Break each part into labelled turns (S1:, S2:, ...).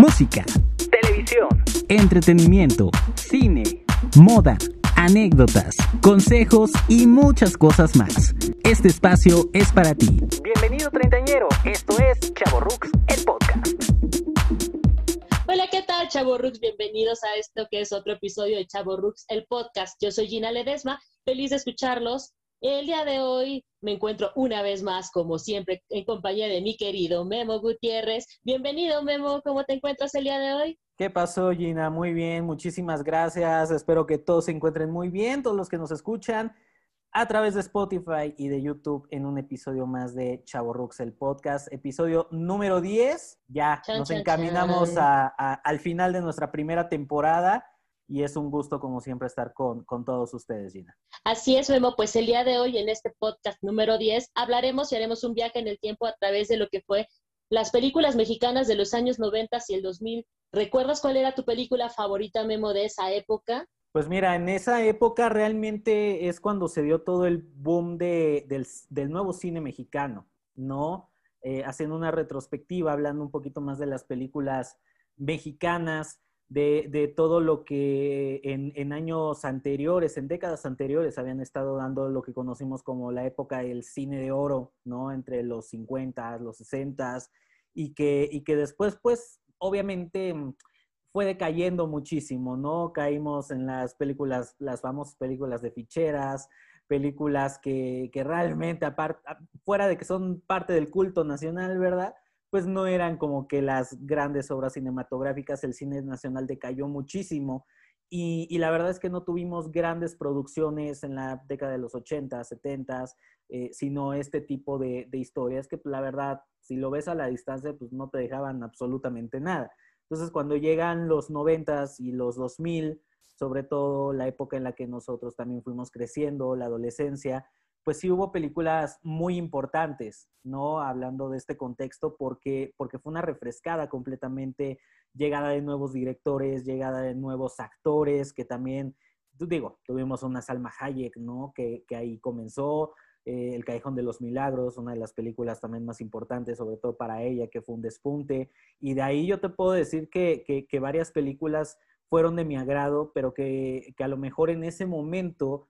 S1: música,
S2: televisión,
S1: entretenimiento,
S2: cine,
S1: moda, anécdotas, consejos y muchas cosas más. Este espacio es para ti.
S2: Bienvenido treintañero, esto es Chaborrux, el podcast.
S3: Hola, ¿qué tal, Chaborrux? Bienvenidos a esto que es otro episodio de Chaborrux, el podcast. Yo soy Gina Ledesma, feliz de escucharlos. El día de hoy me encuentro una vez más, como siempre, en compañía de mi querido Memo Gutiérrez. Bienvenido, Memo. ¿Cómo te encuentras el día de hoy?
S4: ¿Qué pasó, Gina? Muy bien, muchísimas gracias. Espero que todos se encuentren muy bien, todos los que nos escuchan a través de Spotify y de YouTube en un episodio más de Chavo Rux, el podcast, episodio número 10. Ya nos encaminamos al final de nuestra primera temporada y es un gusto, como siempre, estar con, con, todos ustedes, Gina.
S3: Así es, Memo. Pues el día de hoy, en este podcast número 10, hablaremos y haremos un viaje en el tiempo a través de lo que fue las películas mexicanas de los años 90 y el 2000. ¿Recuerdas cuál era tu película favorita, Memo, de esa época?
S4: Pues mira, en esa época realmente es cuando se dio todo el boom de, del, del, nuevo cine mexicano, ¿no? Eh, haciendo una retrospectiva, hablando un poquito más de las películas mexicanas, de, de todo lo que en, en, años anteriores, en décadas anteriores, habían estado dando lo que conocimos como la época del cine de oro, ¿no? Entre los 50, los 60 y que, y que después, pues, obviamente fue decayendo muchísimo, ¿no? Caímos en las películas, las famosas películas de ficheras, películas que, que realmente, aparte, fuera de que son parte del culto nacional, ¿verdad? Pues no eran como que las grandes obras cinematográficas, el cine nacional decayó muchísimo y, la verdad es que no tuvimos grandes producciones en la década de los 80, 70, eh, sino este tipo de, historias que la verdad, si lo ves a la distancia, pues no te dejaban absolutamente nada. Entonces, cuando llegan los 90 y los 2000, sobre todo la época en la que nosotros también fuimos creciendo, la adolescencia, pues sí hubo películas muy importantes, ¿no? Hablando de este contexto, porque, porque fue una refrescada completamente, llegada de nuevos directores, llegada de nuevos actores, que también, digo, tuvimos una Salma Hayek, ¿no? Que, que ahí comenzó, eh, El Callejón de los Milagros, una de las películas también más importantes, sobre todo para ella, que fue un despunte. Y de ahí yo te puedo decir que, que, que varias películas fueron de mi agrado, pero que, que a lo mejor en ese momento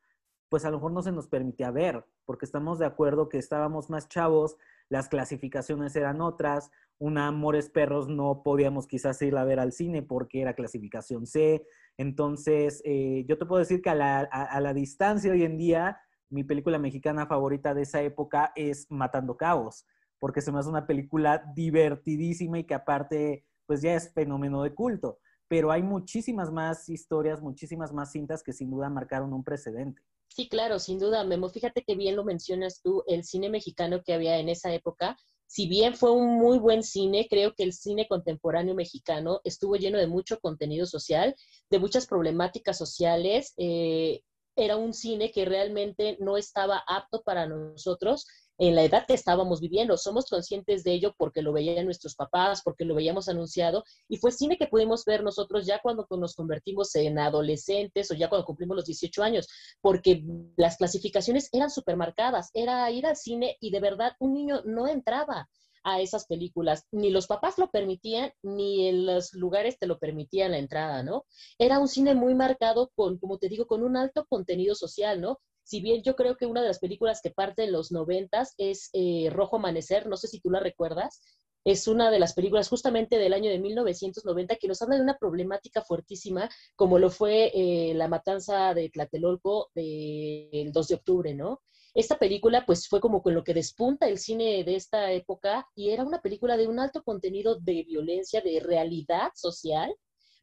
S4: pues a lo mejor no se nos permitía ver, porque estamos de acuerdo que estábamos más chavos, las clasificaciones eran otras, una Amores Perros no podíamos quizás ir a ver al cine porque era clasificación C, entonces eh, yo te puedo decir que a la, distancia hoy en día, mi película mexicana favorita de esa época es Matando Cabos, porque se me hace una película divertidísima y que aparte pues ya es fenómeno de culto, pero hay muchísimas más historias, muchísimas más cintas que sin duda marcaron un precedente.
S3: Sí, claro, sin duda, Memo. Fíjate que bien lo mencionas tú, el cine mexicano que había en esa época, si bien fue un muy buen cine, creo que el cine contemporáneo mexicano estuvo lleno de mucho contenido social, de muchas problemáticas sociales. Eh, era un cine que realmente no estaba apto para nosotros en la edad que estábamos viviendo. Somos conscientes de ello porque lo veían nuestros papás, porque lo veíamos anunciado, y fue cine que pudimos ver nosotros ya cuando nos convertimos en adolescentes o ya cuando cumplimos los 18 años, porque las clasificaciones eran supermarcadas, era ir al cine y de verdad un niño no entraba a esas películas. Ni los papás lo permitían, ni en los lugares te lo permitían la entrada, ¿no? Era un cine muy marcado con, como te digo, con un alto contenido social, ¿no? Si bien yo creo que una de las películas que parte de los noventas es eh, Rojo Amanecer, no sé si tú la recuerdas, es una de las películas justamente del año de 1990 que nos habla de una problemática fuertísima como lo fue eh, la matanza de Tlatelolco del 2 de octubre, ¿no? Esta película pues fue como con lo que despunta el cine de esta época y era una película de un alto contenido de violencia, de realidad social,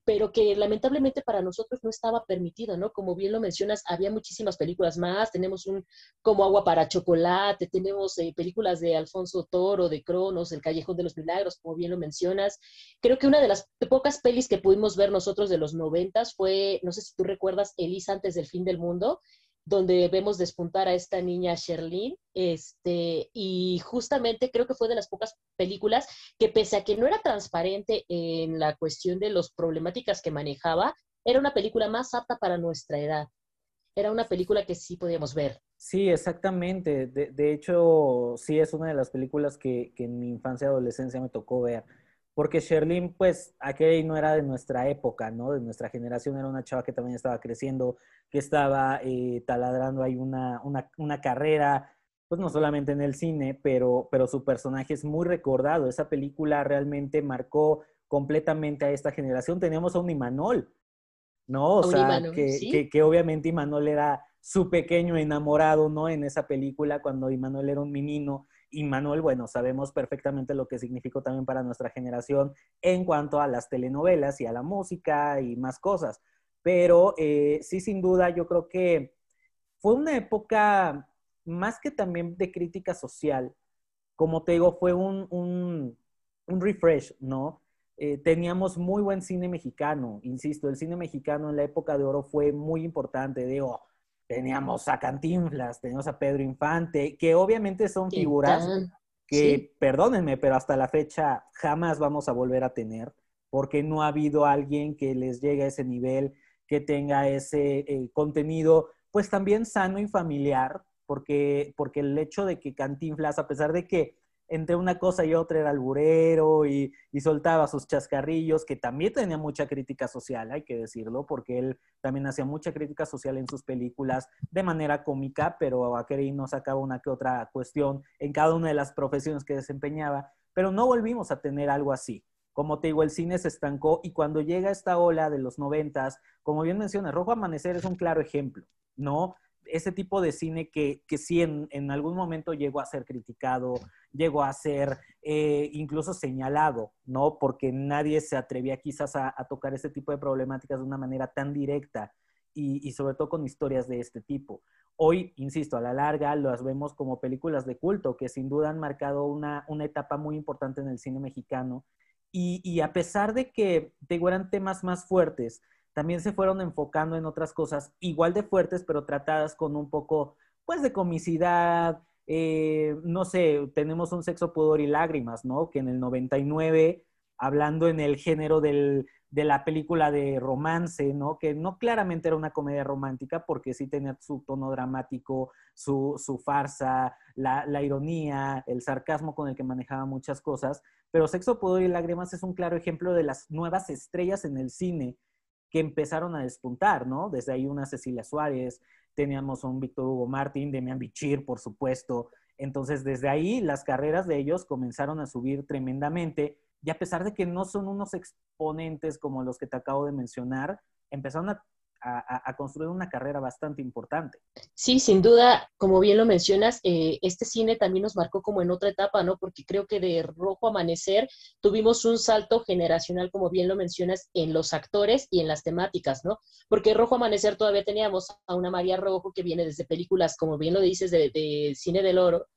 S3: pero que lamentablemente para nosotros no estaba permitido, ¿no? Como bien lo mencionas, había muchísimas películas más, tenemos un como Agua para Chocolate, tenemos eh, películas de Alfonso Toro, de Cronos, El Callejón de los Milagros, como bien lo mencionas. Creo que una de las pocas pelis que pudimos ver nosotros de los noventas fue, no sé si tú recuerdas, Elisa antes del fin del mundo, donde vemos despuntar a esta niña Sherlyn, este, y justamente creo que fue de las pocas películas que pese a que no era transparente en la cuestión de las problemáticas que manejaba, era una película más apta para nuestra edad. Era una película que sí podíamos ver.
S4: Sí, exactamente. De, hecho, sí es una de las películas que, que en mi infancia y adolescencia me tocó ver porque Sherlyn, pues, aquella no era de nuestra época, ¿no? De nuestra generación, era una chava que también estaba creciendo, que estaba eh, taladrando ahí una, una, una, carrera, pues no solamente en el cine, pero, pero su personaje es muy recordado. Esa película realmente marcó completamente a esta generación. Teníamos a un Imanol, ¿no? O sea, que, que, obviamente Imanol era su pequeño enamorado, ¿no? En esa película, cuando Imanol era un menino y Manuel, bueno, sabemos perfectamente lo que significó también para nuestra generación en cuanto a las telenovelas y a la música y más cosas. Pero eh, sí, sin duda, yo creo que fue una época más que también de crítica social. Como te digo, fue un, un, un refresh, ¿no? Eh, teníamos muy buen cine mexicano, insisto, el cine mexicano en la época de oro fue muy importante, digo, teníamos a Cantinflas, teníamos a Pedro Infante, que obviamente son figuras que, perdónenme, pero hasta la fecha jamás vamos a volver a tener, porque no ha habido alguien que les llegue a ese nivel, que tenga ese eh, contenido, pues también sano y familiar, porque, porque el hecho de que Cantinflas, a pesar de que entre una cosa y otra era alburero y, y, soltaba sus chascarrillos, que también tenía mucha crítica social, hay que decirlo, porque él también hacía mucha crítica social en sus películas de manera cómica, pero aquel no sacaba una que otra cuestión en cada una de las profesiones que desempeñaba, pero no volvimos a tener algo así. Como te digo, el cine se estancó y cuando llega esta ola de los noventas, como bien mencionas, Rojo Amanecer es un claro ejemplo, ¿no? Ese tipo de cine que, que sí en, en, algún momento llegó a ser criticado, llegó a ser eh, incluso señalado, ¿no? Porque nadie se atrevía quizás a, tocar ese tipo de problemáticas de una manera tan directa y, y, sobre todo con historias de este tipo. Hoy, insisto, a la larga las vemos como películas de culto que sin duda han marcado una, una etapa muy importante en el cine mexicano y, y a pesar de que eran temas más fuertes, también se fueron enfocando en otras cosas igual de fuertes, pero tratadas con un poco, pues, de comicidad. Eh, no sé, tenemos un sexo, pudor y lágrimas, ¿no? Que en el 99, hablando en el género del, de la película de romance, ¿no? Que no claramente era una comedia romántica, porque sí tenía su tono dramático, su, su farsa, la, la, ironía, el sarcasmo con el que manejaba muchas cosas. Pero Sexo, Pudor y Lágrimas es un claro ejemplo de las nuevas estrellas en el cine que empezaron a despuntar, ¿no? Desde ahí una Cecilia Suárez, teníamos un Víctor Hugo Martín, Demian Bichir, por supuesto. Entonces, desde ahí las carreras de ellos comenzaron a subir tremendamente y a pesar de que no son unos exponentes como los que te acabo de mencionar, empezaron a a, construir una carrera bastante importante.
S3: Sí, sin duda, como bien lo mencionas, eh, este cine también nos marcó como en otra etapa, ¿no? Porque creo que de Rojo Amanecer tuvimos un salto generacional, como bien lo mencionas, en los actores y en las temáticas, ¿no? Porque Rojo Amanecer todavía teníamos a una María Rojo que viene desde películas, como bien lo dices, de, de Cine del Oro,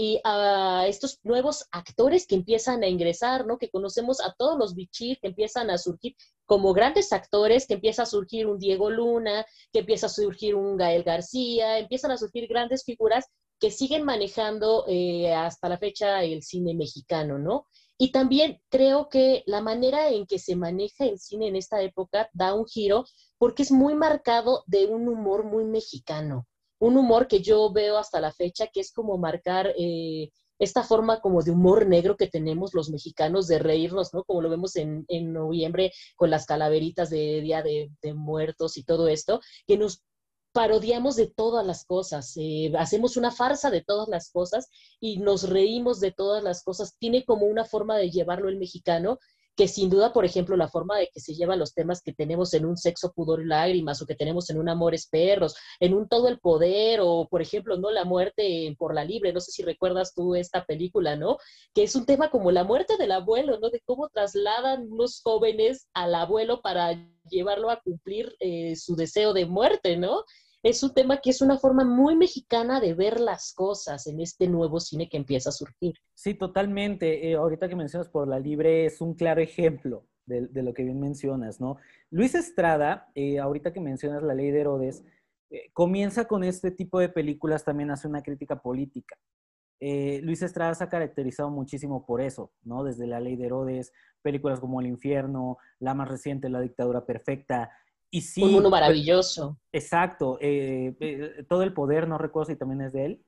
S3: y a estos nuevos actores que empiezan a ingresar, ¿no? Que conocemos a todos los bichir que empiezan a surgir como grandes actores, que empieza a surgir un Diego Luna, que empieza a surgir un Gael García, empiezan a surgir grandes figuras que siguen manejando eh, hasta la fecha el cine mexicano, ¿no? Y también creo que la manera en que se maneja el cine en esta época da un giro porque es muy marcado de un humor muy mexicano un humor que yo veo hasta la fecha, que es como marcar eh, esta forma como de humor negro que tenemos los mexicanos de reírnos, ¿no? Como lo vemos en, noviembre con las calaveritas de Día de, Muertos y todo esto, que nos parodiamos de todas las cosas, eh, hacemos una farsa de todas las cosas y nos reímos de todas las cosas. Tiene como una forma de llevarlo el mexicano que sin duda, por ejemplo, la forma de que se llevan los temas que tenemos en un sexo, pudor y lágrimas, o que tenemos en un amores perros, en un todo el poder, o por ejemplo, ¿no? La muerte por la libre, no sé si recuerdas tú esta película, ¿no? Que es un tema como la muerte del abuelo, ¿no? De cómo trasladan unos jóvenes al abuelo para llevarlo a cumplir eh, su deseo de muerte, ¿no? Es un tema que es una forma muy mexicana de ver las cosas en este nuevo cine que empieza a surgir.
S4: Sí, totalmente. Eh, ahorita que mencionas por la libre es un claro ejemplo de, lo que bien mencionas, ¿no? Luis Estrada, eh, ahorita que mencionas la ley de Herodes, eh, comienza con este tipo de películas, también hace una crítica política. Luis Estrada se ha caracterizado muchísimo por eso, ¿no? Desde La Ley de Herodes, películas como El Infierno, la más reciente, La Dictadura Perfecta, y sí,
S3: un mundo pues, maravilloso.
S4: exacto. Eh, eh, todo el poder, no recuerdo si también es de él.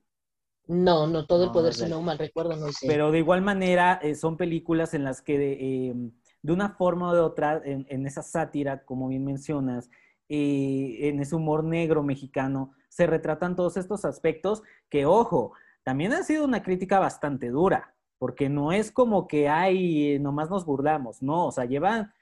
S3: No, no, todo el poder, si no mal recuerdo, no sé.
S4: Pero de igual manera eh, son películas en las que de, de una forma o de otra, en, en esa sátira, como bien mencionas, en ese humor negro mexicano, se retratan todos estos aspectos que, ojo, también ha sido una crítica bastante dura, porque no es como que hay, nomás nos burlamos, no, o sea, llevan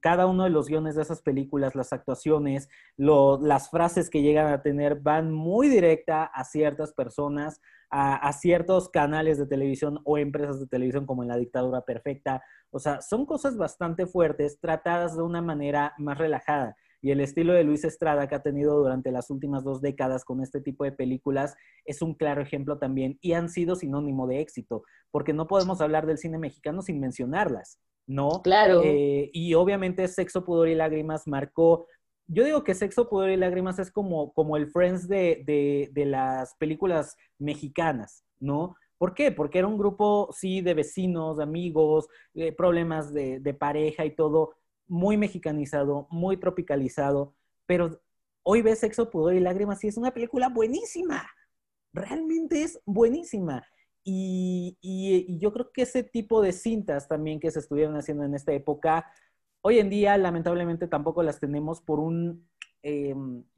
S4: cada uno de los guiones de esas películas, las actuaciones, las frases que llegan a tener van muy directa a ciertas personas, a, a ciertos canales de televisión o empresas de televisión como en La Dictadura Perfecta. O sea, son cosas bastante fuertes, tratadas de una manera más relajada. Y el estilo de Luis Estrada que ha tenido durante las últimas dos décadas con este tipo de películas es un claro ejemplo también y han sido sinónimo de éxito, porque no podemos hablar del cine mexicano sin mencionarlas, ¿no?
S3: Claro.
S4: Eh, y obviamente Sexo, Pudor y Lágrimas marcó, yo digo que Sexo, Pudor y Lágrimas es como, como el Friends de, de, de las películas mexicanas, ¿no? ¿Por qué? Porque era un grupo, sí, de vecinos, de amigos, eh, problemas de, de pareja y todo, muy mexicanizado, muy tropicalizado, pero hoy ves Sexo, Pudor y Lágrimas y es una película buenísima, realmente es buenísima. Y, yo creo que ese tipo de cintas también que se estuvieron haciendo en esta época, hoy en día lamentablemente tampoco las tenemos por un, eh,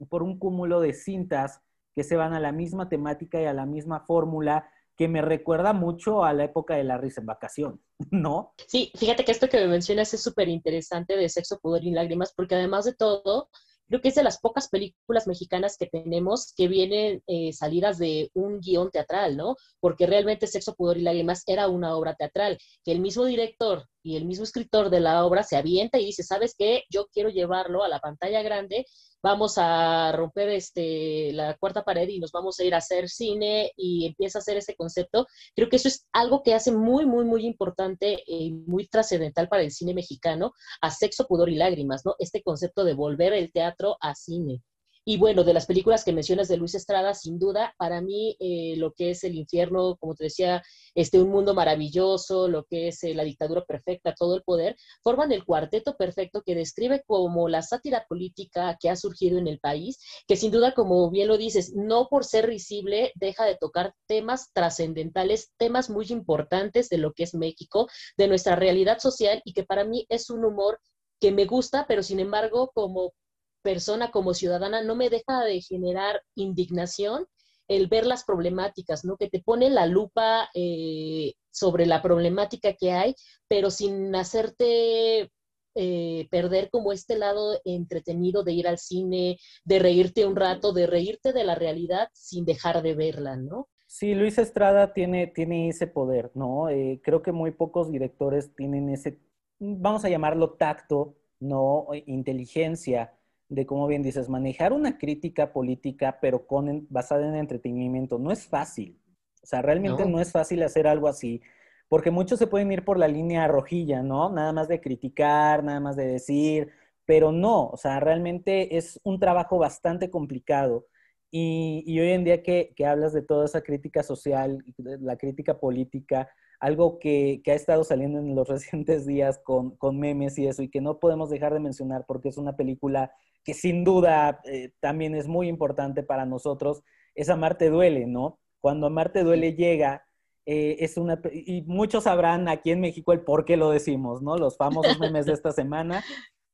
S4: por un cúmulo de cintas que se van a la misma temática y a la misma fórmula que me recuerda mucho a la época de la risa en vacación, ¿no?
S3: Sí, fíjate que esto que me mencionas es súper interesante de Sexo, Pudor y Lágrimas, porque además de todo, creo que es de las pocas películas mexicanas que tenemos que vienen eh, salidas de un guion teatral, ¿no? Porque realmente Sexo, Pudor y Lágrimas era una obra teatral, que el mismo director y el mismo escritor de la obra se avienta y dice, ¿sabes qué? Yo quiero llevarlo a la pantalla grande, vamos a romper este, la cuarta pared y nos vamos a ir a hacer cine y empieza a hacer ese concepto Creo que eso es algo que hace muy, muy, muy importante y muy trascendental para el cine mexicano, a sexo, pudor y lágrimas, ¿no? Este concepto de volver el teatro a cine. Y bueno, de las películas que mencionas de Luis Estrada, sin duda, para mí eh, lo que es El infierno, como te decía, este, Un mundo maravilloso, lo que es eh, La dictadura perfecta, todo el poder, forman el cuarteto perfecto que describe como la sátira política que ha surgido en el país, que sin duda, como bien lo dices, no por ser risible, deja de tocar temas trascendentales, temas muy importantes de lo que es México, de nuestra realidad social y que para mí es un humor que me gusta, pero sin embargo, como persona, como ciudadana, no me deja de generar indignación el ver las problemáticas, ¿no? Que te pone la lupa eh, sobre la problemática que hay, pero sin hacerte eh, perder como este lado entretenido de ir al cine, de reírte un rato, de reírte de la realidad sin dejar de verla, ¿no?
S4: Sí, Luis Estrada tiene, tiene ese poder, ¿no? Eh, creo que muy pocos directores tienen ese, vamos a llamarlo tacto, ¿no? Inteligencia de, como bien dices, manejar una crítica política, pero con, basada en entretenimiento. No es fácil. O sea, realmente
S3: No.
S4: no. es fácil hacer algo así, porque muchos se pueden ir por la línea rojilla, ¿no? Nada más de criticar, nada más de decir, pero no, o sea, realmente es un trabajo bastante complicado. Y, y hoy en día que, que hablas de toda esa crítica social, la crítica política, algo que, que ha estado saliendo en los recientes días con, con memes y eso, y que no podemos dejar de mencionar porque es una película que sin duda eh, también es muy importante para nosotros, es Amarte Duele, ¿no? Cuando Amarte Duele llega, eh, es una, y muchos sabrán aquí en México el por qué lo decimos, ¿no? Los famosos memes de esta semana,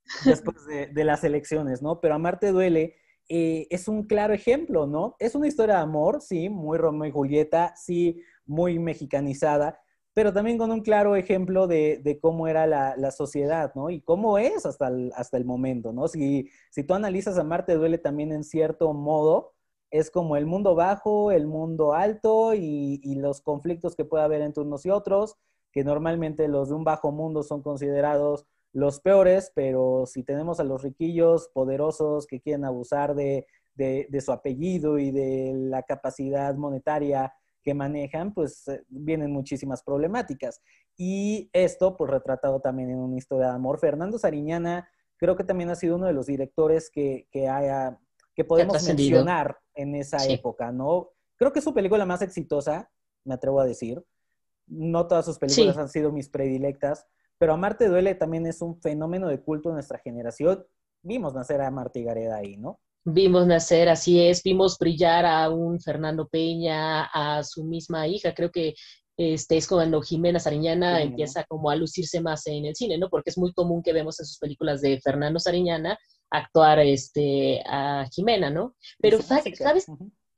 S4: después de, de las elecciones, ¿no? Pero Amarte Duele eh, es un claro ejemplo, ¿no? Es una historia de amor, sí, muy Romeo y Julieta, sí, muy mexicanizada, pero también con un claro ejemplo de, cómo era la, sociedad, ¿no? Y cómo es hasta el, hasta el momento, ¿no? Si, si tú analizas a Marte Duele también en cierto modo, es como el mundo bajo, el mundo alto y, y, los conflictos que puede haber entre unos y otros, que normalmente los de un bajo mundo son considerados los peores, pero si tenemos a los riquillos poderosos que quieren abusar de, de, de su apellido y de la capacidad monetaria que manejan, pues eh, vienen muchísimas problemáticas. Y esto, pues retratado también en una historia de amor. Fernando Sariñana creo que también ha sido uno de los directores que, que, haya, que podemos mencionar en esa sí. época, ¿no? Creo que es su película más exitosa, me atrevo a decir. No todas sus películas sí. han sido mis predilectas, pero Amarte Duele también es un fenómeno de culto de nuestra generación. Vimos nacer a Marta y Gareda ahí, ¿no?
S3: Vimos nacer, así es, vimos brillar a un Fernando Peña, a su misma hija, creo que este, es cuando Jimena Sariñana empieza como a lucirse más en el cine, ¿no? Porque es muy común que vemos en sus películas de Fernando Sariñana actuar este, a Jimena, ¿no? Pero, ¿sabes?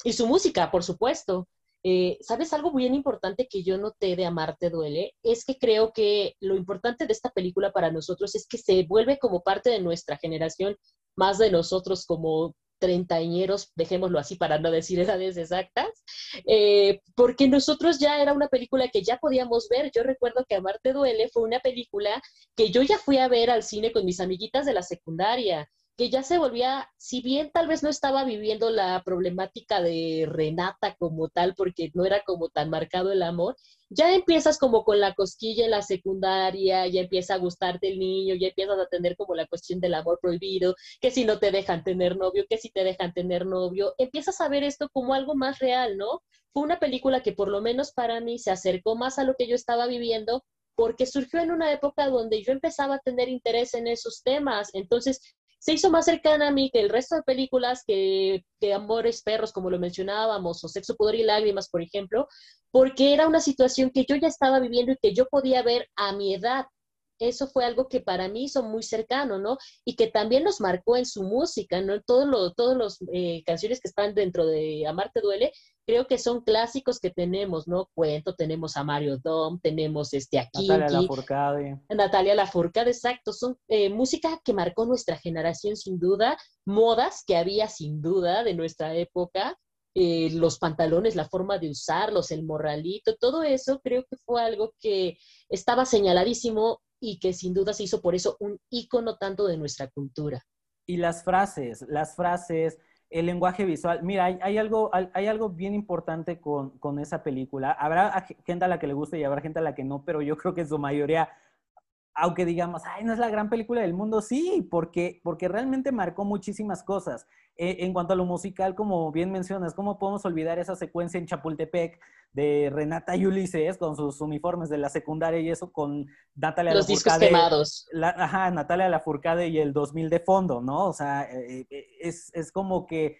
S3: Y su música, por supuesto. Eh, ¿Sabes algo bien importante que yo noté de Amarte Duele? Es que creo que lo importante de esta película para nosotros es que se vuelve como parte de nuestra generación, más de nosotros como treintañeros, dejémoslo así para no decir edades exactas, eh, porque nosotros ya era una película que ya podíamos ver. Yo recuerdo que Amarte Duele fue una película que yo ya fui a ver al cine con mis amiguitas de la secundaria que ya se volvía, si bien tal vez no estaba viviendo la problemática de Renata como tal, porque no era como tan marcado el amor, ya empiezas como con la cosquilla en la secundaria, ya empieza a gustarte el niño, ya empiezas a tener como la cuestión del amor prohibido, que si no te dejan tener novio, que si te dejan tener novio, empiezas a ver esto como algo más real, ¿no? Fue una película que por lo menos para mí se acercó más a lo que yo estaba viviendo porque surgió en una época donde yo empezaba a tener interés en esos temas. Entonces, se hizo más cercana a mí que el resto de películas que, que Amores Perros, como lo mencionábamos, o Sexo, Pudor y Lágrimas, por ejemplo, porque era una situación que yo ya estaba viviendo y que yo podía ver a mi edad. Eso fue algo que para mí hizo muy cercano, ¿no? Y que también nos marcó en su música, ¿no? Todos los todos los, eh, canciones que están dentro de Amarte Duele creo que son clásicos que tenemos, ¿no? Cuento, tenemos a Mario Dom, tenemos este aquí.
S4: Natalia Lafourcade.
S3: Natalia Lafourcade, exacto. Son eh, música que marcó nuestra generación sin duda, modas que había sin duda de nuestra época, eh, los pantalones, la forma de usarlos, el morralito, todo eso creo que fue algo que estaba señaladísimo y que sin duda se hizo por eso un ícono tanto de nuestra cultura.
S4: Y las frases, las frases, el lenguaje visual. Mira, hay, algo, hay, algo bien importante con, con, esa película. Habrá gente a la que le guste y habrá gente a la que no, pero yo creo que en su mayoría, aunque digamos, ay, no es la gran película del mundo, sí, porque, porque realmente marcó muchísimas cosas. Eh, en cuanto a lo musical, como bien mencionas, ¿cómo podemos olvidar esa secuencia en Chapultepec de Renata y Ulises con sus uniformes de la secundaria y eso con Natalia
S3: Los discos quemados.
S4: ajá, Natalia Lafourcade y el 2000 de fondo, ¿no? O sea, eh, eh, es, es como que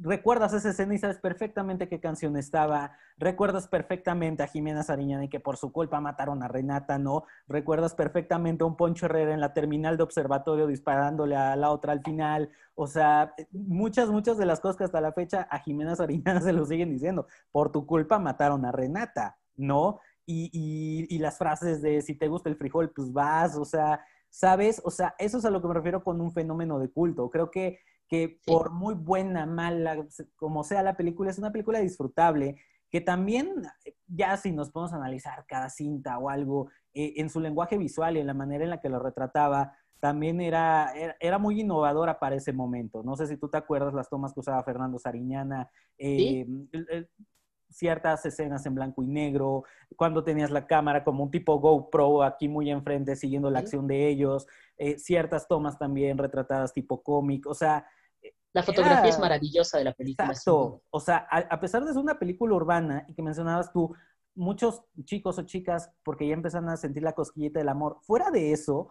S4: recuerdas esa escena y sabes perfectamente qué canción estaba, recuerdas perfectamente a Jimena Sariñana y que por su culpa mataron a Renata, ¿no? Recuerdas perfectamente a un Poncho Herrera en la terminal de observatorio disparándole a la otra al final, o sea, muchas, muchas de las cosas que hasta la fecha a Jimena Sariñana se lo siguen diciendo, por tu culpa mataron a Renata, ¿no? Y, y, y las frases de si te gusta el frijol, pues vas, o sea, ¿sabes? O sea, eso es a lo que me refiero con un fenómeno de culto. Creo que que por muy buena, mala, como sea la película, es una película disfrutable, que también, ya si nos podemos analizar cada cinta o algo, eh, en su lenguaje visual y en la manera en la que lo retrataba, también era, era, muy innovadora para ese momento. No sé si tú te acuerdas las tomas que usaba Fernando Sariñana, eh, ciertas escenas en blanco y negro, cuando tenías la cámara como un tipo GoPro aquí muy enfrente siguiendo la acción de ellos, eh, ciertas tomas también retratadas tipo cómic, o sea...
S3: La fotografía es maravillosa de la película.
S4: Exacto, o sea, a, pesar de ser una película urbana y que mencionabas tú, muchos chicos o chicas, porque ya empezaron a sentir la cosquillita del amor, fuera de eso,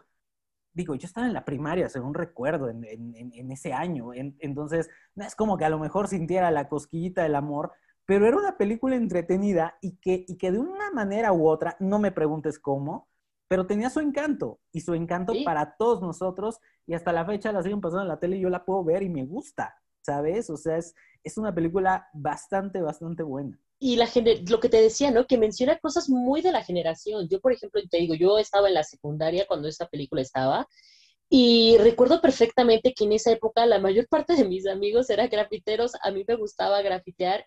S4: digo, yo estaba en la primaria, según recuerdo, en, en, ese año. entonces, no es como que a lo mejor sintiera la cosquillita del amor, pero era una película entretenida y que, y que de una manera u otra, no me preguntes cómo, pero tenía su encanto y su encanto para todos nosotros y hasta la fecha la siguen pasando en la tele y yo la puedo ver y me gusta, ¿sabes? O sea, es, es una película bastante, bastante buena.
S3: Y la lo que te decía, ¿no? Que menciona cosas muy de la generación. Yo, por ejemplo, te digo, yo estaba en la secundaria cuando esta película estaba y recuerdo perfectamente que en esa época la mayor parte de mis amigos eran grafiteros, a mí me gustaba grafitear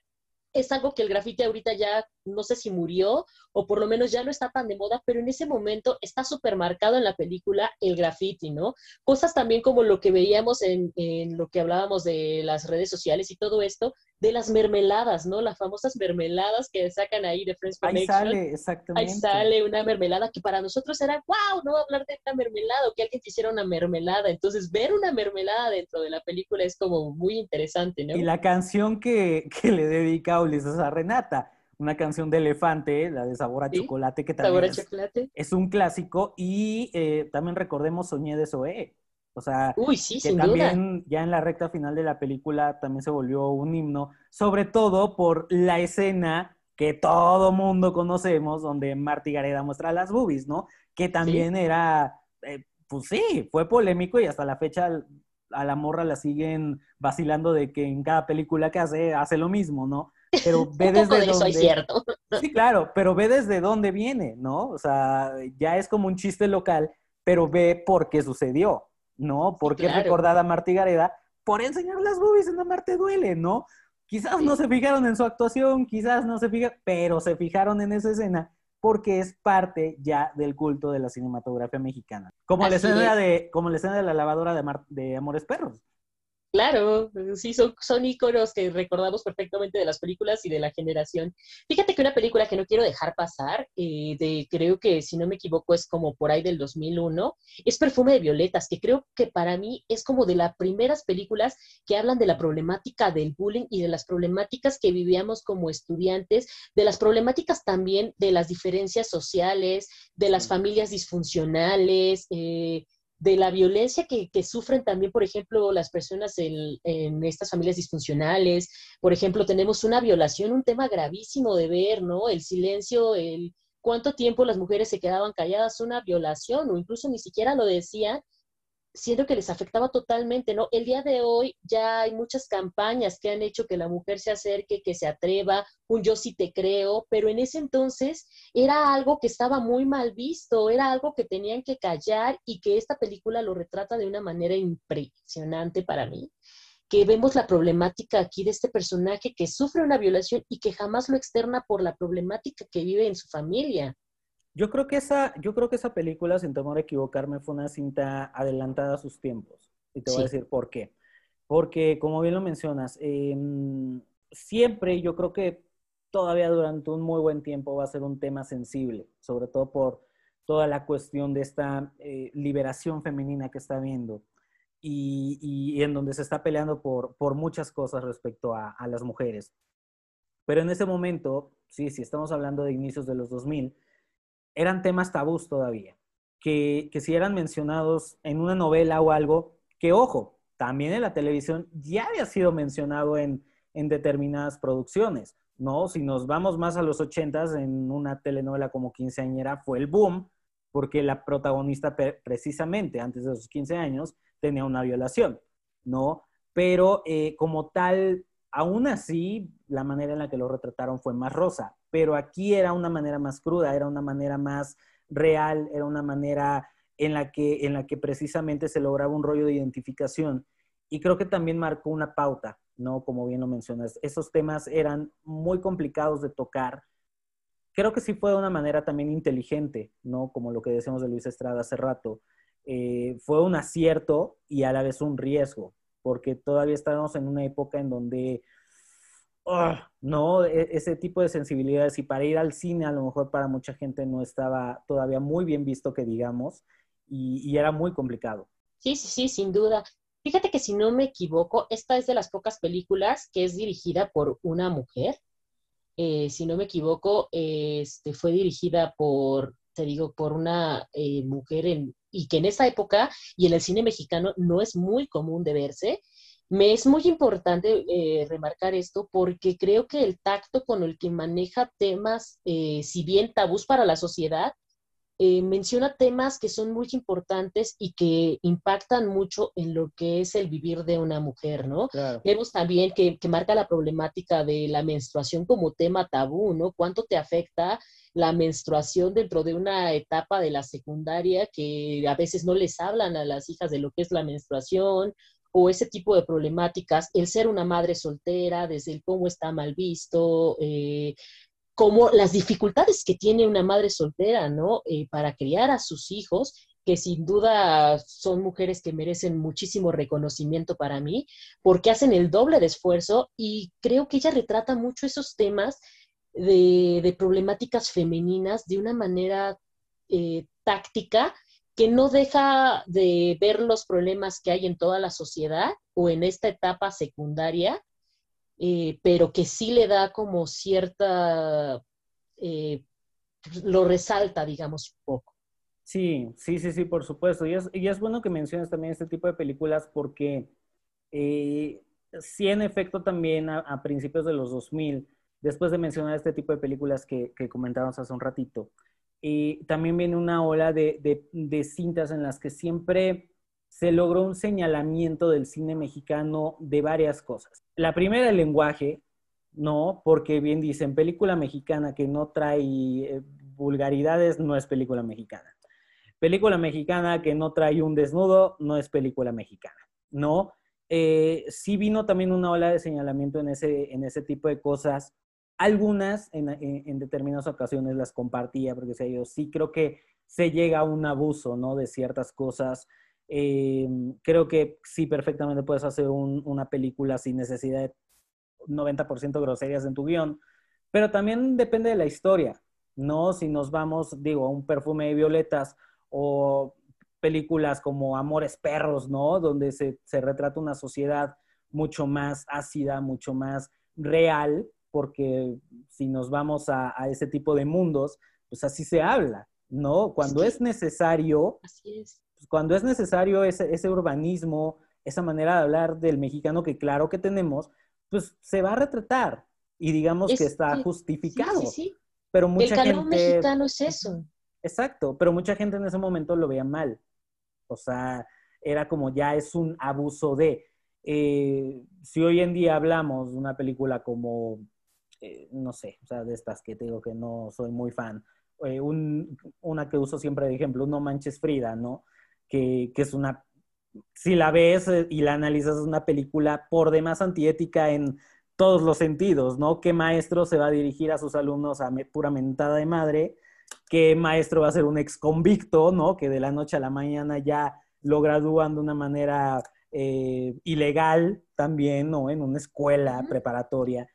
S3: es algo que el grafite ahorita ya no sé si murió o por lo menos ya no está tan de moda, pero en ese momento está súper marcado en la película el graffiti, ¿no? Cosas también como lo que veíamos en, en, lo que hablábamos de las redes sociales y todo esto, de las mermeladas, ¿no? Las famosas mermeladas que sacan ahí de Friends
S4: Connection. Ahí sale, exactamente.
S3: Ahí sale una mermelada que para nosotros era, wow, no hablar de una mermelada o que alguien quisiera una mermelada. Entonces, ver una mermelada dentro de la película es como muy interesante, ¿no?
S4: Y la canción que, que le dedica Ulises a Renata, una canción de Elefante, la de Sabor a Chocolate, que también es, es, un clásico. Y eh, también recordemos Soñé de Zoé. O sea,
S3: Uy, sí,
S4: que también
S3: duda.
S4: ya en la recta final de la película también se volvió un himno, sobre todo por la escena que todo mundo conocemos, donde Marty Gareda muestra las boobies, ¿no? Que también era, eh, pues sí, fue polémico y hasta la fecha a la morra la siguen vacilando de que en cada película que hace, hace lo mismo, ¿no? Pero ve
S3: Un poco
S4: desde
S3: de eso
S4: dónde...
S3: es cierto.
S4: Sí, claro, pero ve desde dónde viene, ¿no? O sea, ya es como un chiste local, pero ve por qué sucedió, ¿no? Porque es recordada Marty Gareda por enseñar las boobies en Amarte Duele, ¿no? Quizás no se fijaron en su actuación, quizás no se fijaron, pero se fijaron en esa escena porque es parte ya del culto de la cinematografía mexicana. Como, la escena,
S3: es.
S4: de, como la escena de la lavadora de, Mar- de Amores Perros.
S3: Claro, sí, son, son íconos que recordamos perfectamente de las películas y de la generación. Fíjate que una película que no quiero dejar pasar, eh, de, creo que si no me equivoco es como por ahí del 2001, es Perfume de Violetas, que creo que para mí es como de las primeras películas que hablan de la problemática del bullying y de las problemáticas que vivíamos como estudiantes, de las problemáticas también de las diferencias sociales, de las familias disfuncionales. eh, de la violencia que, que, sufren también, por ejemplo, las personas en, en, estas familias disfuncionales. Por ejemplo, tenemos una violación, un tema gravísimo de ver, ¿no? El silencio, el cuánto tiempo las mujeres se quedaban calladas, una violación, o incluso ni siquiera lo decían, siendo que les afectaba totalmente, ¿no? El día de hoy ya hay muchas campañas que han hecho que la mujer se acerque, que se atreva, un yo sí te creo, pero en ese entonces era algo que estaba muy mal visto, era algo que tenían que callar y que esta película lo retrata de una manera impresionante para mí que vemos la problemática aquí de este personaje que sufre una violación y que jamás lo externa por la problemática que vive en su familia.
S4: Yo creo que esa, yo creo que esa película, sin temor a equivocarme, fue una cinta adelantada a sus tiempos. Y te voy sí. a decir por qué. Porque, como bien lo mencionas, eh, siempre yo creo que todavía durante un muy buen tiempo va a ser un tema sensible, sobre todo por toda la cuestión de esta eh, liberación femenina que está habiendo y, y, en donde se está peleando por, por muchas cosas respecto a, a, las mujeres. Pero en ese momento, sí, si estamos hablando de inicios de los 2000, eran temas tabús todavía, que, que si eran mencionados en una novela o algo, que ojo, también en la televisión ya había sido mencionado en, en determinadas producciones, ¿no? Si nos vamos más a los ochentas, en una telenovela como Quinceañera fue el boom, porque la protagonista precisamente antes de sus 15 años tenía una violación, ¿no? Pero eh, como tal, aún así, la manera en la que lo retrataron fue más rosa, pero aquí era una manera más cruda, era una manera más real, era una manera en la que, en la que precisamente se lograba un rollo de identificación. Y creo que también marcó una pauta, ¿no? Como bien lo mencionas. Esos temas eran muy complicados de tocar. Creo que sí fue de una manera también inteligente, ¿no? Como lo que decíamos de Luis Estrada hace rato. Eh, fue un acierto y a la vez un riesgo, porque todavía estábamos en una época en donde, oh, no, e ese tipo de sensibilidades y para ir al cine a lo mejor para mucha gente no estaba todavía muy bien visto que digamos y, era muy complicado.
S3: Sí, sí, sí, sin duda. Fíjate que si no me equivoco, esta es de las pocas películas que es dirigida por una mujer. Eh, si no me equivoco, este, fue dirigida por, te digo, por una eh, mujer en, y que en esa época y en el cine mexicano no es muy común de verse. Me es muy importante eh, remarcar esto porque creo que el tacto con el que maneja temas, eh, si bien tabús para la sociedad, eh, menciona temas que son muy importantes y que impactan mucho en lo que es el vivir de una mujer, ¿no?
S4: Claro.
S3: Vemos también que, que marca la problemática de la menstruación como tema tabú, ¿no? ¿Cuánto te afecta la menstruación dentro de una etapa de la secundaria que a veces no les hablan a las hijas de lo que es la menstruación o ese tipo de problemáticas, el ser una madre soltera, desde el cómo está mal visto, eh, como las dificultades que tiene una madre soltera, ¿no? Eh, para criar a sus hijos, que sin duda son mujeres que merecen muchísimo reconocimiento para mí, porque hacen el doble de esfuerzo y creo que ella retrata mucho esos temas de, problemáticas femeninas de una manera eh, táctica que no deja de ver los problemas que hay en toda la sociedad o en esta etapa secundaria, eh, pero que sí le da como cierta, eh, lo resalta, digamos, un poco.
S4: Sí, sí, sí, sí, por supuesto. Y es, y es bueno que menciones también este tipo de películas porque eh, sí, en efecto, también a, principios de los 2000, después de mencionar este tipo de películas que, que comentábamos hace un ratito, y también viene una ola de, de, de, cintas en las que siempre se logró un señalamiento del cine mexicano de varias cosas. La primera, el lenguaje, ¿no? Porque bien dicen, película mexicana que no trae eh, vulgaridades no es película mexicana. Película mexicana que no trae un desnudo no es película mexicana, ¿no? Eh, sí vino también una ola de señalamiento en ese, en ese tipo de cosas. Algunas en, determinadas ocasiones las compartía porque sea, yo sí creo que se llega a un abuso, ¿no? De ciertas cosas. Eh, creo que sí perfectamente puedes hacer una película sin necesidad de 90% groserías en tu guion, pero también depende de la historia, ¿no? Si nos vamos, digo, a un perfume de violetas o películas como Amores Perros, ¿no? Donde se, retrata una sociedad mucho más ácida, mucho más real, porque si nos vamos a, ese tipo de mundos, pues así se habla, ¿no? Cuando es necesario, pues cuando es necesario ese, ese urbanismo, esa manera de hablar del mexicano que claro que tenemos, pues se va a retratar y digamos que está justificado. Sí, sí, Pero mucha
S3: El calor mexicano es eso.
S4: Exacto, pero mucha gente en ese momento lo veía mal. O sea, era como ya es un abuso de. Eh, si hoy en día hablamos de una película como, eh, no sé, o sea, de estas que te digo que no soy muy fan, eh, una que uso siempre de ejemplo, No Manches Frida, ¿no? Que, que es una si la ves eh, y la analizas, es una película por demás antiética en todos los sentidos, ¿no? ¿Qué maestro se va a dirigir a sus alumnos a pura mentada de madre? ¿Qué maestro va a ser un ex convicto, ¿no? Que de la noche a la mañana ya lo gradúan de una manera eh, ilegal también, ¿no? En una escuela preparatoria.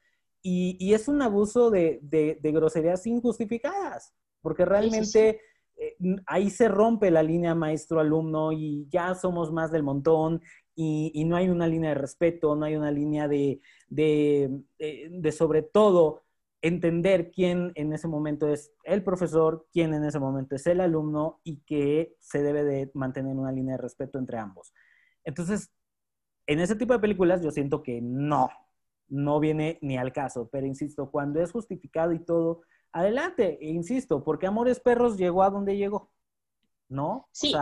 S4: Y, es un abuso de, groserías injustificadas, porque realmente... Eh, ahí se rompe la línea maestro-alumno y ya somos más del montón y, no hay una línea de respeto, no hay una línea de, de, sobre todo entender quién en ese momento es el profesor, quién en ese momento es el alumno y que se debe de mantener una línea de respeto entre ambos. Entonces, en ese tipo de películas yo siento que no, no viene ni al caso, pero insisto, cuando es justificado y todo, adelante, e insisto, porque Amores Perros llegó a donde llegó, ¿no?
S3: Sí.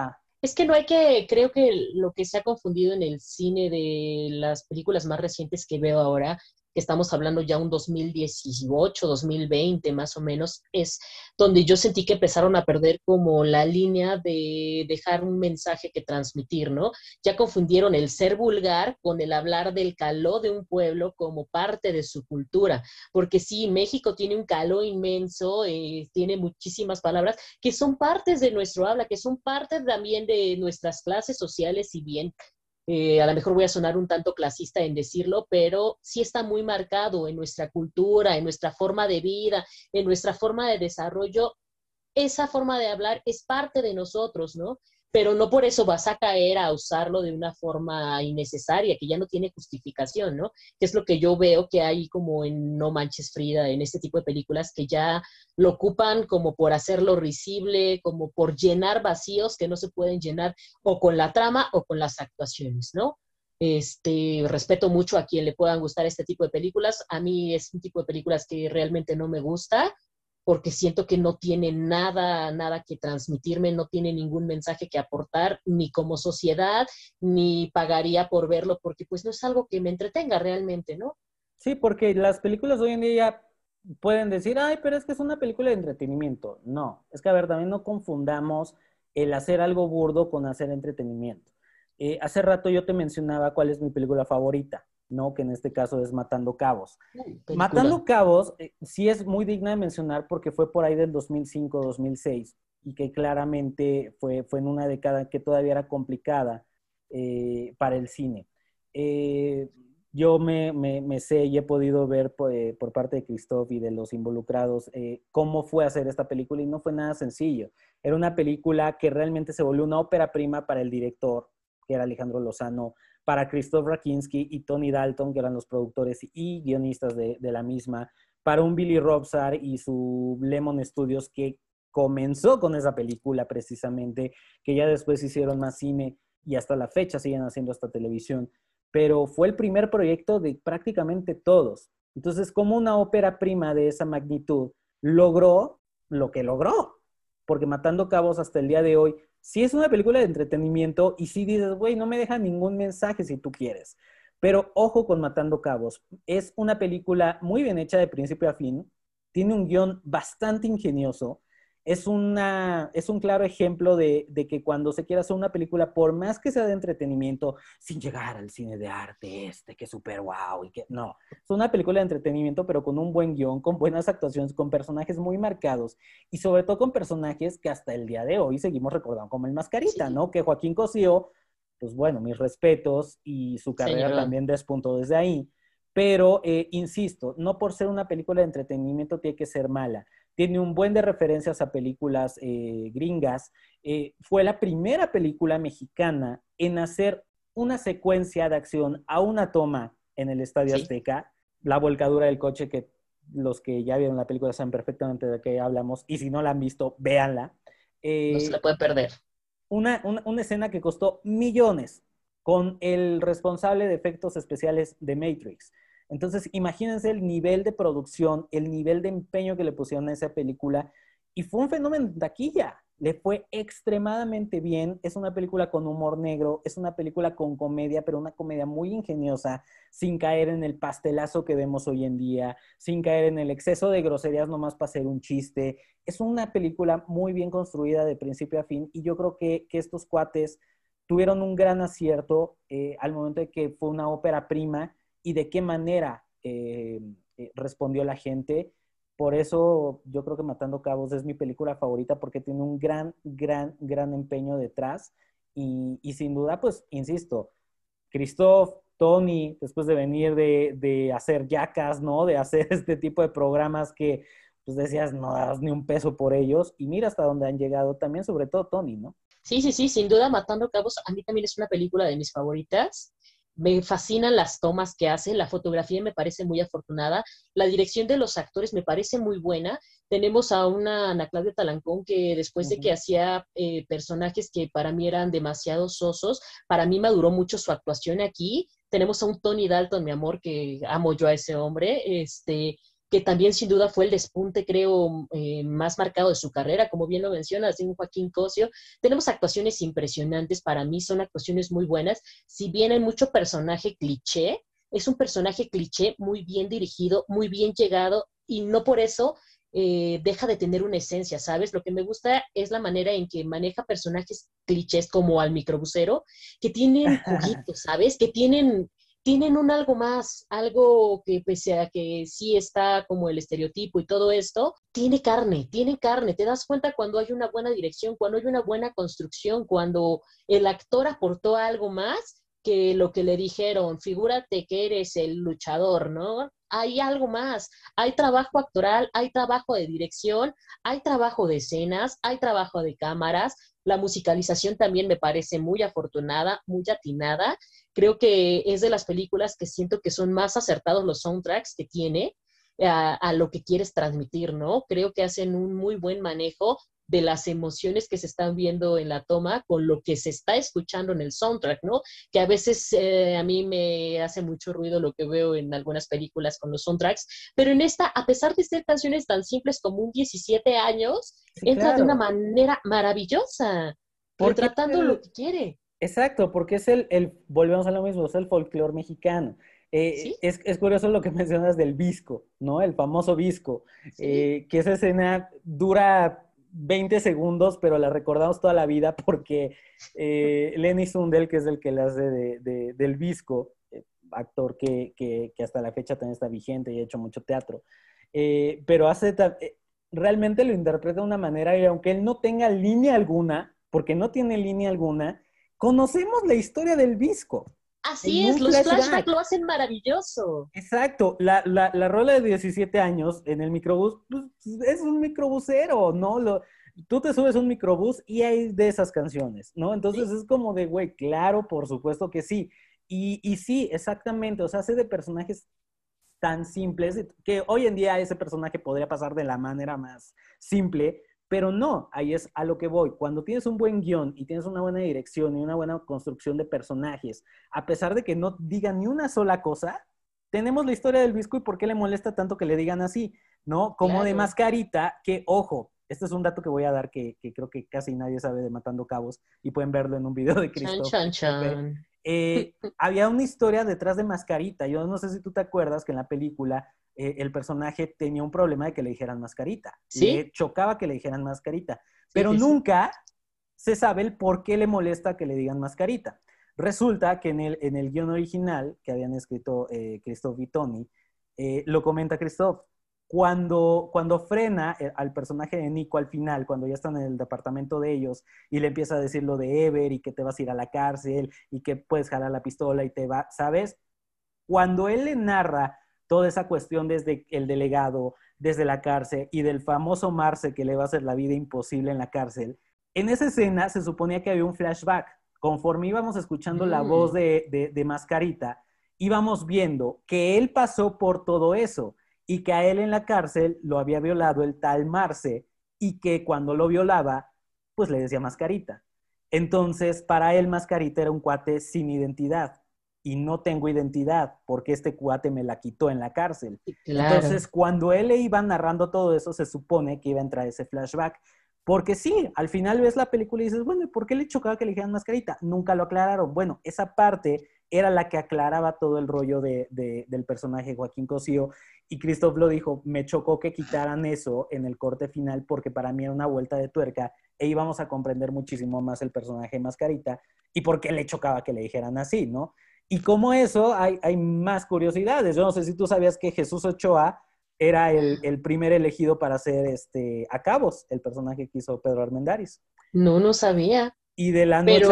S3: es que no hay que, creo que lo que se ha confundido en el cine de las películas más recientes que veo ahora que estamos hablando ya un 2018, 2020 más o menos, es donde yo sentí que empezaron a perder como la línea de dejar un mensaje que transmitir, ¿no? Ya confundieron el ser vulgar con el hablar del calor de un pueblo como parte de su cultura, porque sí, México tiene un calor inmenso, eh, tiene muchísimas palabras que son partes de nuestro habla, que son parte también de nuestras clases sociales y bien eh, a lo mejor voy a sonar un tanto clasista en decirlo, pero sí está muy marcado en nuestra cultura, en nuestra forma de vida, en nuestra forma de desarrollo. Esa forma de hablar es parte de nosotros, ¿no? Pero no por eso vas a caer a usarlo de una forma innecesaria, que ya no tiene justificación, ¿no? Que es lo que yo veo que hay como en No Manches Frida, en este tipo de películas, que ya lo ocupan como por hacerlo risible, como por llenar vacíos que no se pueden llenar o con la trama o con las actuaciones, ¿no? Este, respeto mucho a quien le puedan gustar este tipo de películas. A mí es un tipo de películas que realmente no me gusta porque siento que no tiene nada, nada que transmitirme, no tiene ningún mensaje que aportar, ni como sociedad, ni pagaría por verlo, porque pues no es algo que me entretenga realmente, ¿no?
S4: Sí, porque las películas hoy en día pueden decir, ay, pero es que es una película de entretenimiento. No, es que a ver, también no confundamos el hacer algo burdo con hacer entretenimiento. Eh, hace rato yo te mencionaba cuál es mi película favorita. ¿No? Que en este caso es Matando Cabos. Matando Cabos eh, sí es muy digna de mencionar porque fue por ahí del 2005-2006 y que claramente fue, fue en una década que todavía era complicada eh, para el cine. Eh, yo me, me, sé y he podido ver por, por, parte de Christoph y de los involucrados cómo fue hacer esta película y no fue nada sencillo. Era una película que realmente se volvió una ópera prima para el director, que era Alejandro Lozano, para Christoph Rakinski y Tony Dalton, que eran los productores y guionistas de, la misma, para un Billy Robsar y su Lemon Studios, que comenzó con esa película precisamente, que ya después hicieron más cine y hasta la fecha siguen haciendo esta televisión, pero fue el primer proyecto de prácticamente todos. Entonces, como una ópera prima de esa magnitud logró lo que logró, porque Matando Cabos hasta el día de hoy, sí es una película de entretenimiento y sí dices, güey, no me deja ningún mensaje si tú quieres. Pero ojo con Matando Cabos, es una película muy bien hecha de principio a fin, tiene un guion bastante ingenioso, es, una, es un claro ejemplo de, que cuando se quiere hacer una película, por más que sea de entretenimiento, sin llegar al cine de arte este, que es súper wow, y que no, es una película de entretenimiento, pero con un buen guion, con buenas actuaciones, con personajes muy marcados, y sobre todo con personajes que hasta el día de hoy seguimos recordando como el Mascarita, ¿no? Que Joaquín Cosío, pues bueno, mis respetos, y su carrera también despuntó desde ahí. Pero, eh, insisto, no por ser una película de entretenimiento tiene que ser mala tiene un buen de referencias a películas eh, gringas. Eh, fue la primera película mexicana en hacer una secuencia de acción a una toma en el Estadio Azteca. La volcadura del coche que los que ya vieron la película saben perfectamente de qué hablamos y si no la han visto, véanla.
S3: no se la puede perder.
S4: Una, una, una escena que costó millones con el responsable de efectos especiales de Matrix. Entonces, imagínense el nivel de producción, el nivel de empeño que le pusieron a esa película. Y fue un fenómeno de taquilla. Le fue extremadamente bien. Es una película con humor negro, es una película con comedia, pero una comedia muy ingeniosa, sin caer en el pastelazo que vemos hoy en día, sin caer en el exceso de groserías nomás para hacer un chiste. Es una película muy bien construida de principio a fin y yo creo que, estos cuates tuvieron un gran acierto eh, al momento de que fue una ópera prima y de qué manera eh, eh, respondió la gente. Por eso yo creo que Matando Cabos es mi película favorita porque tiene un gran, gran, gran empeño detrás. Y, sin duda, pues, insisto, Christoph, Tony, después de venir de, hacer yacas, ¿no? De hacer este tipo de programas que, pues decías, no das ni un peso por ellos. Y mira hasta dónde han llegado también, sobre todo Tony, ¿no?
S3: Sí, sí, sí, sin duda, Matando Cabos, a mí también es una película de mis favoritas. Me fascinan las tomas que hace, la fotografía me parece muy afortunada, la dirección de los actores me parece muy buena. Tenemos a una Ana Claudia Talancón que después de que hacía eh, personajes que para mí eran demasiado sosos, para mí maduró mucho su actuación aquí. Tenemos a un Tony Dalton, mi amor, que amo yo a ese hombre. Este, que también sin duda fue el despunte, creo, eh, más marcado de su carrera, como bien lo mencionas, un Joaquín Cosio. Tenemos actuaciones impresionantes, para mí son actuaciones muy buenas, si bien hay mucho personaje cliché, es un personaje cliché muy bien dirigido, muy bien llegado, y no por eso eh, deja de tener una esencia, ¿sabes? Lo que me gusta es la manera en que maneja personajes clichés como al microbusero, que tienen juguitos, ¿sabes? Que tienen tienen un algo más, algo que pese a que sí está como el estereotipo y todo esto, tiene carne, tiene carne. Te das cuenta cuando hay una buena dirección, cuando hay una buena construcción, cuando el actor aportó algo más que lo que le dijeron, figúrate que eres el luchador, ¿no? Hay algo más, hay trabajo actoral, hay trabajo de dirección, hay trabajo de escenas, hay trabajo de cámaras, la musicalización también me parece muy afortunada, muy atinada. Creo que es de las películas que siento que son más acertados los soundtracks que tiene eh, a, a, lo que quieres transmitir, ¿no? Creo que hacen un muy buen manejo de las emociones que se están viendo en la toma con lo que se está escuchando en el soundtrack, ¿no? Que a veces eh, a mí me hace mucho ruido lo que veo en algunas películas con los soundtracks, pero en esta, a pesar de ser canciones tan simples como un 17 años, entra de una manera maravillosa, tratando lo que quiere.
S4: Exacto, porque es el, el, volvemos a lo mismo, es el folclore mexicano. Eh, es, es, curioso lo que mencionas del visco, ¿no? El famoso visco, eh, que esa escena dura 20 segundos, pero la recordamos toda la vida porque eh, Lenny Sundel, que es el que le hace de, del Visco, eh, actor que, hasta la fecha también está vigente y ha hecho mucho teatro, eh, pero hace realmente lo interpreta de una manera y aunque él no tenga línea alguna, porque no tiene línea alguna, conocemos la historia del Visco.
S3: Así es, los flashbacks lo hacen maravilloso.
S4: Exacto, la, la, la, rola de 17 años en el microbús pues, es un microbusero, ¿no? Lo, tú te subes un microbús y hay de esas canciones, ¿no? Entonces es como de, güey, claro, por supuesto que sí. Y, y sí, exactamente, o sea, hace de personajes tan simples que hoy en día ese personaje podría pasar de la manera más simple, Pero no, ahí es a lo que voy. Cuando tienes un buen guion y tienes una buena dirección y una buena construcción de personajes, a pesar de que no digan ni una sola cosa, tenemos la historia del Visco y por qué le molesta tanto que le digan así, ¿no? Como de mascarita, que ojo, este es un dato que voy a dar que, creo que casi nadie sabe de Matando Cabos y pueden verlo en un video de Cristo.
S3: Chan, chan,
S4: eh, había una historia detrás de Mascarita. Yo no sé si tú te acuerdas que en la película eh, el personaje tenía un problema de que le dijeran Mascarita.
S3: ¿Sí?
S4: Le chocaba que le dijeran Mascarita. Pero nunca se sabe el por qué le molesta que le digan Mascarita. Resulta que en el, en el guion original que habían escrito eh, Christoph y Tony, eh, lo comenta Christoph, cuando, cuando frena eh, al personaje de Nico al final, cuando ya están en el departamento de ellos y le empieza a decir lo de Ever y que te vas a ir a la cárcel y que puedes jalar la pistola y te va, ¿sabes? Cuando él le narra toda esa cuestión desde el delegado, desde la cárcel y del famoso Marce que le va a hacer la vida imposible en la cárcel, en esa escena se suponía que había un flashback conforme íbamos escuchando la voz mm. de, Mascarita, íbamos viendo que él pasó por todo eso y que a él en la cárcel lo había violado el tal Marce y que cuando lo violaba, pues le decía Mascarita. Entonces, para él Mascarita era un cuate sin identidad y no tengo identidad porque este cuate me la quitó en la cárcel. Entonces, cuando él le iba narrando todo eso, se supone que iba a entrar ese flashback. Porque sí, al final ves la película y dices, bueno, ¿por qué le chocaba que le dijeran mascarita? Nunca lo aclararon. Bueno, esa parte era la que aclaraba todo el rollo de, del personaje Joaquín Cosío. Y Christoph lo dijo, me chocó que quitaran eso en el corte final porque para mí era una vuelta de tuerca e íbamos a comprender muchísimo más el personaje Mascarita y por qué le chocaba que le dijeran así, ¿no? Y como eso, hay, hay más curiosidades. Yo no sé si tú sabías que Jesús Ochoa era el, primer elegido para hacer este, a Cabos, el personaje que hizo Pedro Armendáriz.
S3: No, no sabía.
S4: Y de la noche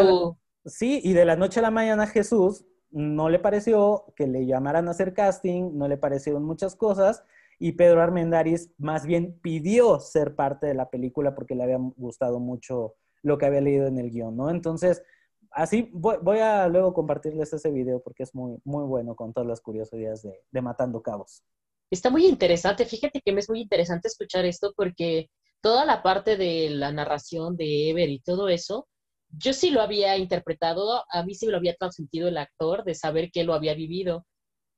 S4: sí, y de la noche a la mañana Jesús no le pareció que le llamaran a hacer casting, no le parecieron muchas cosas, y Pedro Armendáriz más bien pidió ser parte de la película porque le había gustado mucho lo que había leído en el guion, ¿no? Entonces, así voy, a luego compartirles ese video porque es muy, muy bueno con todas las curiosidades de Matando Cabos.
S3: Está muy interesante, fíjate que me es muy interesante escuchar esto porque toda la parte de la narración de Ever y todo eso, yo sí lo había interpretado, a mí sí me lo había transmitido el actor de saber que lo había vivido.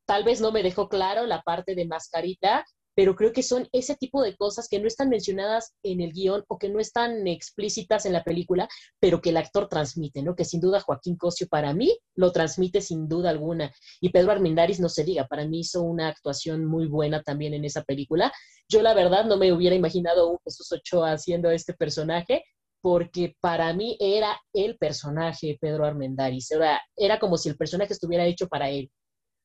S3: Tal vez no me dejó claro la parte de mascarita, pero creo que son ese tipo de cosas que no están mencionadas en el guion o que no están explícitas en la película, pero que el actor transmite, ¿no? Que sin duda Joaquín Cosio para mí lo transmite sin duda alguna. Y Pedro Armendáriz, no se diga, para mí hizo una actuación muy buena también en esa película. Yo la verdad no me hubiera imaginado un Jesús Ochoa haciendo este personaje, porque para mí era el personaje Pedro Armendáriz, era, era como si el personaje estuviera hecho para él.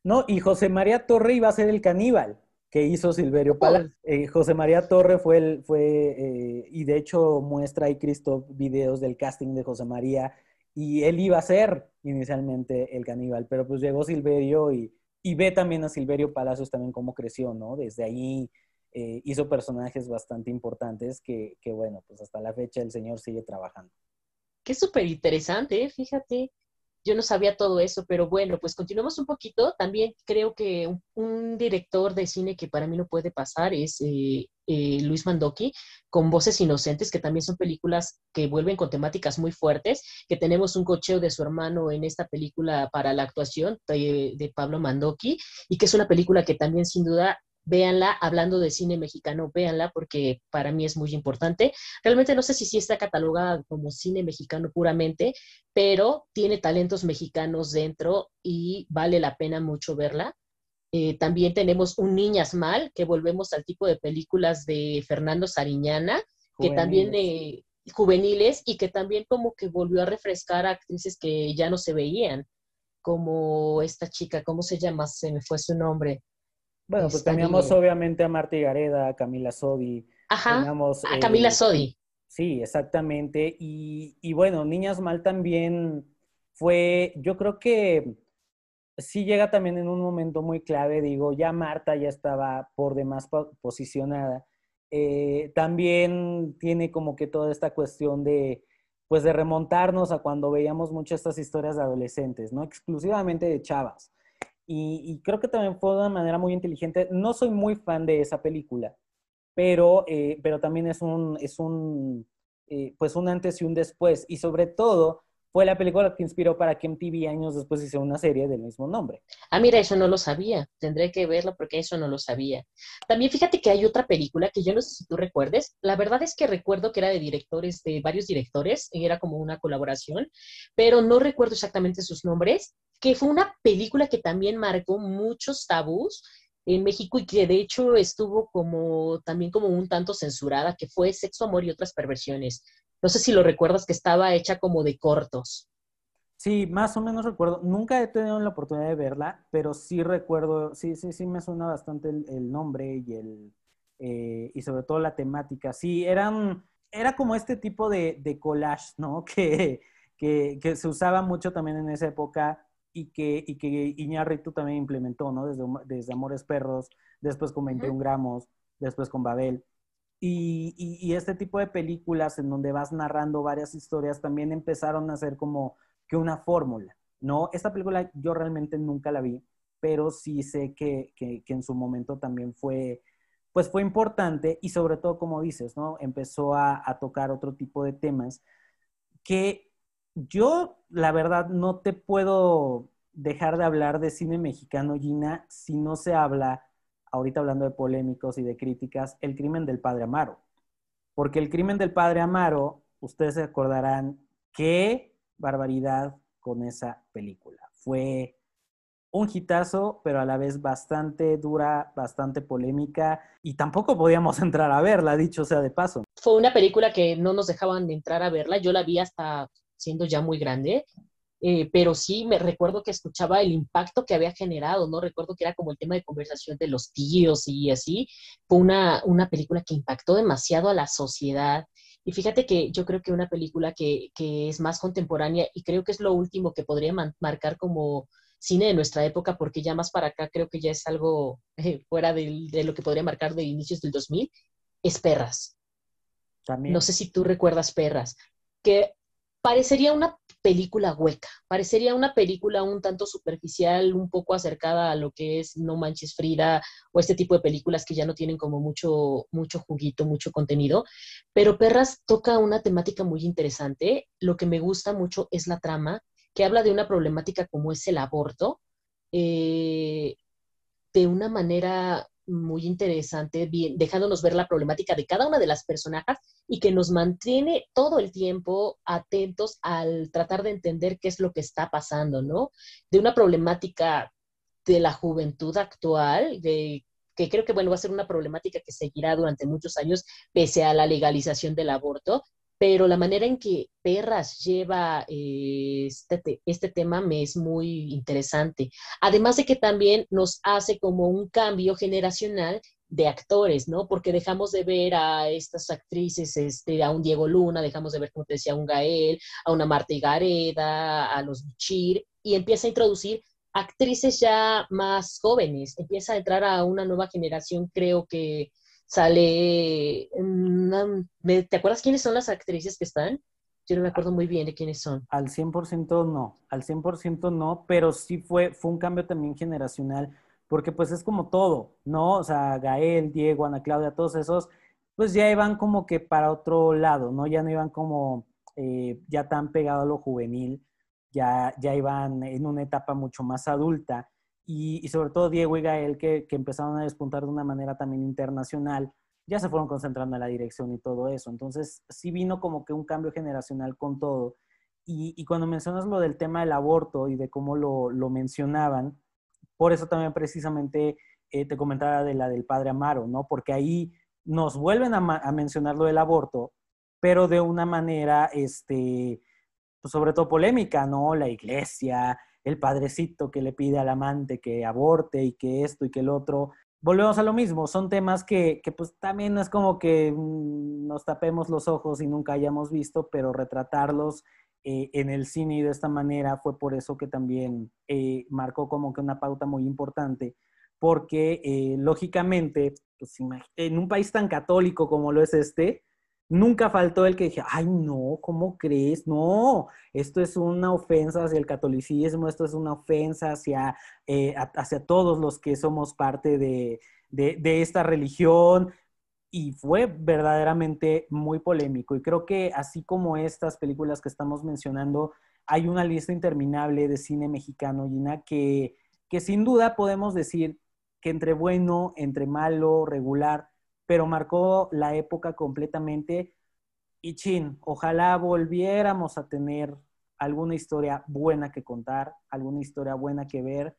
S4: No, y José María Torre iba a ser el caníbal que hizo Silverio Pala. Eh, José María Torre fue, el, fue eh, y de hecho muestra ahí Cristo videos del casting de José María, y él iba a ser inicialmente el caníbal, pero pues llegó Silverio y, y ve también a Silverio Palacios también cómo creció, ¿no? Desde ahí eh, hizo personajes bastante importantes que, que, bueno, pues hasta la fecha el señor sigue trabajando.
S3: Qué súper interesante, fíjate yo no sabía todo eso, pero bueno, pues continuamos un poquito. También creo que un, director de cine que para mí no puede pasar es eh, eh, Luis Mandoki, con Voces Inocentes, que también son películas que vuelven con temáticas muy fuertes, que tenemos un cocheo de su hermano en esta película para la actuación de, de Pablo Mandoki, y que es una película que también sin duda véanla, hablando de cine mexicano, véanla porque para mí es muy importante. Realmente no sé si sí está catalogada como cine mexicano puramente, pero tiene talentos mexicanos dentro y vale la pena mucho verla. Eh, también tenemos Un Niñas Mal, que volvemos al tipo de películas de Fernando Sariñana, que también eh, juveniles y que también como que volvió a refrescar a actrices que ya no se veían, como esta chica, ¿cómo se llama? Se me fue su nombre.
S4: Bueno, pues teníamos obviamente a Marta Gareda, a Camila Sodi.
S3: Ajá, a Camila eh, Sodi.
S4: Sí, exactamente. Y, y, bueno, Niñas Mal también fue, yo creo que sí llega también en un momento muy clave, digo, ya Marta ya estaba por demás posicionada. Eh, también tiene como que toda esta cuestión de, pues de remontarnos a cuando veíamos muchas estas historias de adolescentes, no exclusivamente de chavas. Y, creo que también fue de una manera muy inteligente. No soy muy fan de esa película, pero, eh, pero también es un, es un, eh, pues un antes y un después. Y sobre todo, fue la película que inspiró para que MTV años después hizo una serie del mismo nombre.
S3: Ah, mira, eso no lo sabía. Tendré que verlo porque eso no lo sabía. También fíjate que hay otra película que yo no sé si tú recuerdes. La verdad es que recuerdo que era de directores, de varios directores, y era como una colaboración, pero no recuerdo exactamente sus nombres, que fue una película que también marcó muchos tabús en México y que de hecho estuvo como también como un tanto censurada, que fue Sexo, Amor y otras perversiones. No sé si lo recuerdas que estaba hecha como de cortos.
S4: Sí, más o menos recuerdo. Nunca he tenido la oportunidad de verla, pero sí recuerdo, sí, sí, sí me suena bastante el, nombre y el eh, y sobre todo la temática. Sí, eran, era como este tipo de, de collage, ¿no? Que, que, que, se usaba mucho también en esa época y que, y que Iñárritu también implementó, ¿no? Desde, desde Amores Perros, después con 21 gramos, después con Babel. Y, y, este tipo de películas en donde vas narrando varias historias también empezaron a ser como que una fórmula, ¿no? Esta película yo realmente nunca la vi, pero sí sé que, que, que, en su momento también fue, pues fue importante y sobre todo, como dices, ¿no? Empezó a, a tocar otro tipo de temas que yo, la verdad, no te puedo dejar de hablar de cine mexicano, Gina, si no se habla, ahorita hablando de polémicos y de críticas, el crimen del padre Amaro. Porque el crimen del padre Amaro, ustedes se acordarán qué barbaridad con esa película. Fue un hitazo, pero a la vez bastante dura, bastante polémica, y tampoco podíamos entrar a verla, dicho sea de paso.
S3: Fue una película que no nos dejaban entrar a verla, yo la vi hasta siendo ya muy grande, eh, pero sí me recuerdo que escuchaba el impacto que había generado, ¿no? Recuerdo que era como el tema de conversación de los tíos y así. Fue una, una película que impactó demasiado a la sociedad. Y fíjate que yo creo que una película que, que es más contemporánea y creo que es lo último que podría marcar como cine de nuestra época, porque ya más para acá creo que ya es algo eh, fuera de, de, lo que podría marcar de inicios del 2000, es Perras. También. No sé si tú recuerdas Perras, que parecería una película hueca, parecería una película un tanto superficial, un poco acercada a lo que es No Manches Frida o este tipo de películas que ya no tienen como mucho, mucho juguito, mucho contenido, pero Perras toca una temática muy interesante. Lo que me gusta mucho es la trama, que habla de una problemática como es el aborto, eh, de una manera muy interesante, bien, dejándonos ver la problemática de cada una de las personajes y que nos mantiene todo el tiempo atentos al tratar de entender qué es lo que está pasando, ¿no? De una problemática de la juventud actual, de que creo que bueno, va a ser una problemática que seguirá durante muchos años pese a la legalización del aborto, pero la manera en que Perras lleva eh, este, este, tema me es muy interesante. Además de que también nos hace como un cambio generacional de actores, ¿no? Porque dejamos de ver a estas actrices, este, a un Diego Luna, dejamos de ver, como te decía, a un Gael, a una Marta Gareda, a los Chir, y empieza a introducir actrices ya más jóvenes, empieza a entrar a una nueva generación, creo que sale, ¿te acuerdas quiénes son las actrices que están? Yo no me acuerdo muy bien de quiénes son.
S4: Al 100% no, al 100% no, pero sí fue, fue un cambio también generacional, porque pues es como todo, ¿no? O sea, Gael, Diego, Ana Claudia, todos esos, pues ya iban como que para otro lado, ¿no? Ya no iban como eh, ya tan pegado a lo juvenil, ya, ya iban en una etapa mucho más adulta y, sobre todo Diego y Gael, que, que, empezaron a despuntar de una manera también internacional, ya se fueron concentrando en la dirección y todo eso. Entonces, sí vino como que un cambio generacional con todo. Y, y cuando mencionas lo del tema del aborto y de cómo lo, lo mencionaban, por eso también precisamente eh, te comentaba de la del padre Amaro, ¿no? Porque ahí nos vuelven a, a mencionar lo del aborto, pero de una manera, este, pues sobre todo polémica, ¿no? La iglesia, el padrecito que le pide al amante que aborte y que esto y que el otro. Volvemos a lo mismo, son temas que, que pues también no es como que mm, nos tapemos los ojos y nunca hayamos visto, pero retratarlos eh, en el cine de esta manera fue por eso que también eh, marcó como que una pauta muy importante, porque eh, lógicamente, pues, en un país tan católico como lo es este, Nunca faltó el que dije, ay, no, ¿cómo crees? No, esto es una ofensa hacia el catolicismo, esto es una ofensa hacia, eh, hacia todos los que somos parte de, de, esta religión. y fue verdaderamente muy polémico. Y creo que así como estas películas que estamos mencionando, hay una lista interminable de cine mexicano, Gina, que, que sin duda podemos decir que entre bueno, entre malo, regular, pero marcó la época completamente. Y chin, ojalá volviéramos a tener alguna historia buena que contar, alguna historia buena que ver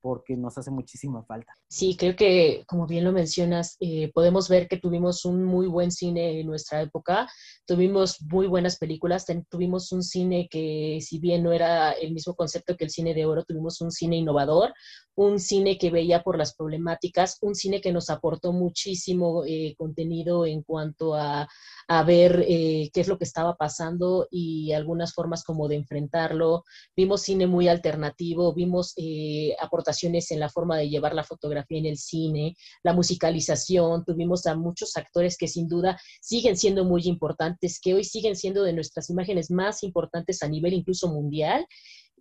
S4: porque nos hace muchísima falta.
S3: Sí, creo que, como bien lo mencionas, eh, podemos ver que tuvimos un muy buen cine en nuestra época, tuvimos muy buenas películas, tuvimos un cine que, si bien no era el mismo concepto que el cine de oro, tuvimos un cine innovador, un cine que veía por las problemáticas, un cine que nos aportó muchísimo eh, contenido en cuanto a, a ver eh, qué es lo que estaba pasando y algunas formas como de enfrentarlo. Vimos cine muy alternativo, vimos eh, en la forma de llevar la fotografía en el cine, la musicalización, tuvimos a muchos actores que sin duda siguen siendo muy importantes, que hoy siguen siendo de nuestras imágenes más importantes a nivel incluso mundial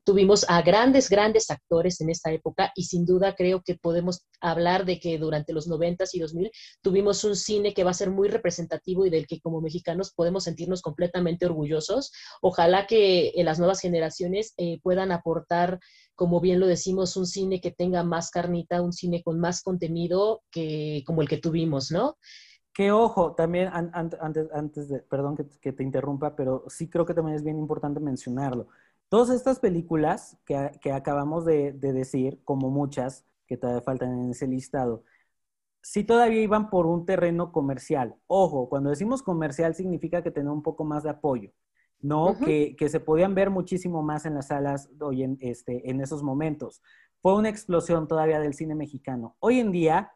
S3: Tuvimos a grandes, grandes actores en esta época y sin duda creo que podemos hablar de que durante los 90 y 2000 tuvimos un cine que va a ser muy representativo y del que como mexicanos podemos sentirnos completamente orgullosos. Ojalá que en las nuevas generaciones eh, puedan aportar, como bien lo decimos, un cine que tenga más carnita, un cine con más contenido que como el que tuvimos, ¿no?
S4: Que ojo, también antes, antes de, perdón que, te interrumpa, pero sí creo que también es bien importante mencionarlo. Todas estas películas que, acabamos de, decir, como muchas que todavía faltan en ese listado, sí todavía iban por un terreno comercial. Ojo, cuando decimos comercial significa que tenía un poco más de apoyo, ¿no? que, se podían ver muchísimo más en las salas hoy en, este, en esos momentos. Fue una explosión todavía del cine mexicano. Hoy en día,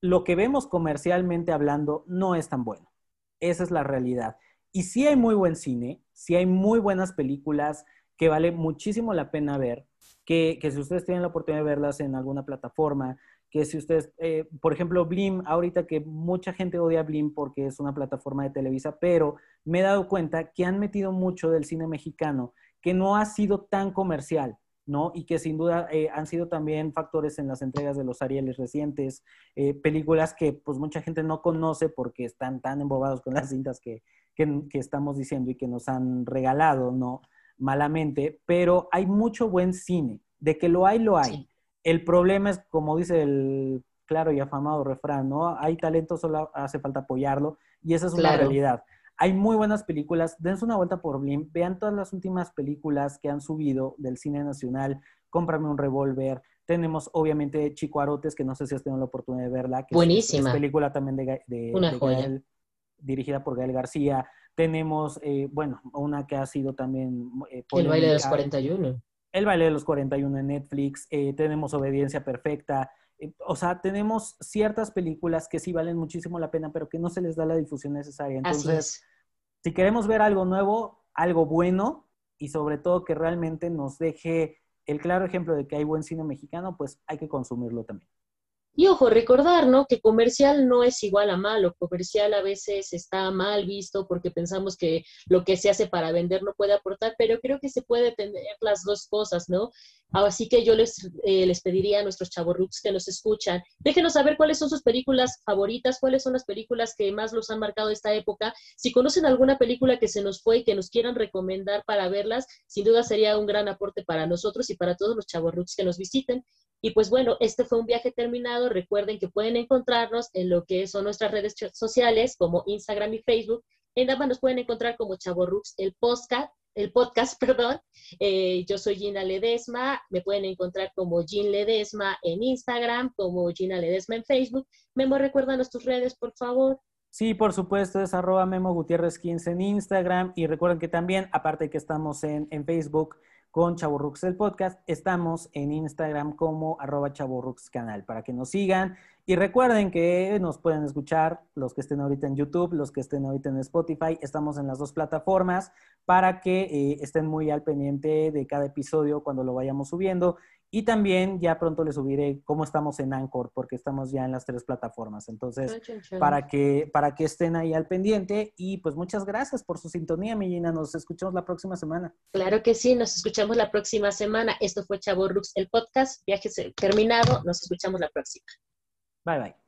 S4: lo que vemos comercialmente hablando no es tan bueno. Esa es la realidad. Y sí hay muy buen cine, sí hay muy buenas películas que vale muchísimo la pena ver, que, si ustedes tienen la oportunidad de verlas en alguna plataforma, que si ustedes, eh, por ejemplo, Blim, ahorita que mucha gente odia Blim porque es una plataforma de Televisa, pero me he dado cuenta que han metido mucho del cine mexicano, que no ha sido tan comercial. ¿no? Y que sin duda eh, han sido también factores en las entregas de los Arieles recientes, eh, películas que pues mucha gente no conoce porque están tan embobados con las cintas que, que, estamos diciendo y que nos han regalado, ¿no? Malamente, pero hay mucho buen cine. De que lo hay, lo hay. El problema es, como dice el claro y afamado refrán, ¿no? Hay talento, solo hace falta apoyarlo y esa es una realidad. Hay muy buenas películas, dense una vuelta por Blim, vean todas las últimas películas que han subido del cine nacional, cómprame un revólver, tenemos obviamente Chico Arotes, que no sé si has tenido la oportunidad de verla, que
S3: Buenísima.
S4: Es, película también de, de,
S3: una
S4: dirigida por Gael García. Tenemos, eh, bueno, una que ha sido también...
S3: Eh, el baile de los 41.
S4: El baile de los 41 en Netflix. Eh, tenemos Obediencia Perfecta. o sea, tenemos ciertas películas que sí valen muchísimo la pena, pero que no se les da la difusión necesaria. Entonces, si queremos ver algo nuevo, algo bueno y sobre todo que realmente nos deje el claro ejemplo de que hay buen cine mexicano, pues hay que consumirlo también.
S3: Y ojo, recordar, ¿no? Que comercial no es igual a malo. Comercial a veces está mal visto porque pensamos que lo que se hace para vender no puede aportar, pero creo que se puede tener las dos cosas, ¿no? Así que yo les, eh, les pediría a nuestros chavorruks que nos escuchan, déjenos saber cuáles son sus películas favoritas, cuáles son las películas que más los han marcado esta época. Si conocen alguna película que se nos fue y que nos quieran recomendar para verlas, sin duda sería un gran aporte para nosotros y para todos los chavorruks que nos visiten. Y pues bueno, este fue un viaje terminado. Recuerden que pueden encontrarnos en lo que son nuestras redes sociales como Instagram y Facebook. En ambas nos pueden encontrar como Chaborrux, el podcast, el podcast, perdón. Eh, yo soy Gina Ledesma. Me pueden encontrar como Gin Ledesma en Instagram, como Gina Ledesma en Facebook. Memo, recuérdanos tus redes, por favor.
S4: Sí, por supuesto, es arroba Memo Gutiérrez 15 en Instagram. Y recuerden que también, aparte que estamos en, en Facebook, con Chaburrux el podcast. Estamos en Instagram como arroba Chaburrux canal para que nos sigan. Y recuerden que nos pueden escuchar los que estén ahorita en YouTube, los que estén ahorita en Spotify. Estamos en las dos plataformas para que eh, estén muy al pendiente de cada episodio cuando lo vayamos subiendo. Y también ya pronto les subiré cómo estamos en Anchor, porque estamos ya en las tres plataformas. Entonces, para que, para que estén ahí al pendiente. Y pues muchas gracias por su sintonía, Millina. Nos escuchamos la próxima semana.
S3: Claro que sí, nos escuchamos la próxima semana. Esto fue Chavo Rux, el podcast. Viaje terminado. Nos escuchamos la próxima.
S4: Bye bye.